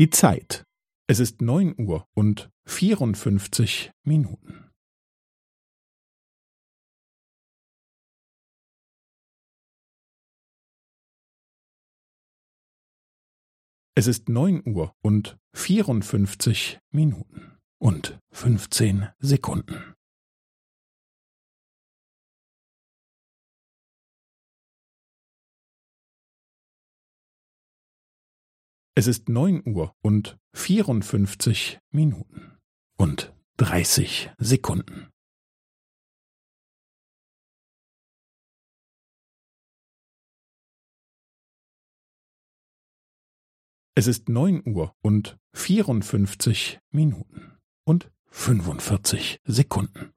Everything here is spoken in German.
Die Zeit. Es ist neun Uhr und vierundfünfzig Minuten. Es ist neun Uhr und vierundfünfzig Minuten und fünfzehn Sekunden. Es ist neun Uhr und vierundfünfzig Minuten und dreißig Sekunden. Es ist neun Uhr und vierundfünfzig Minuten und fünfundvierzig Sekunden.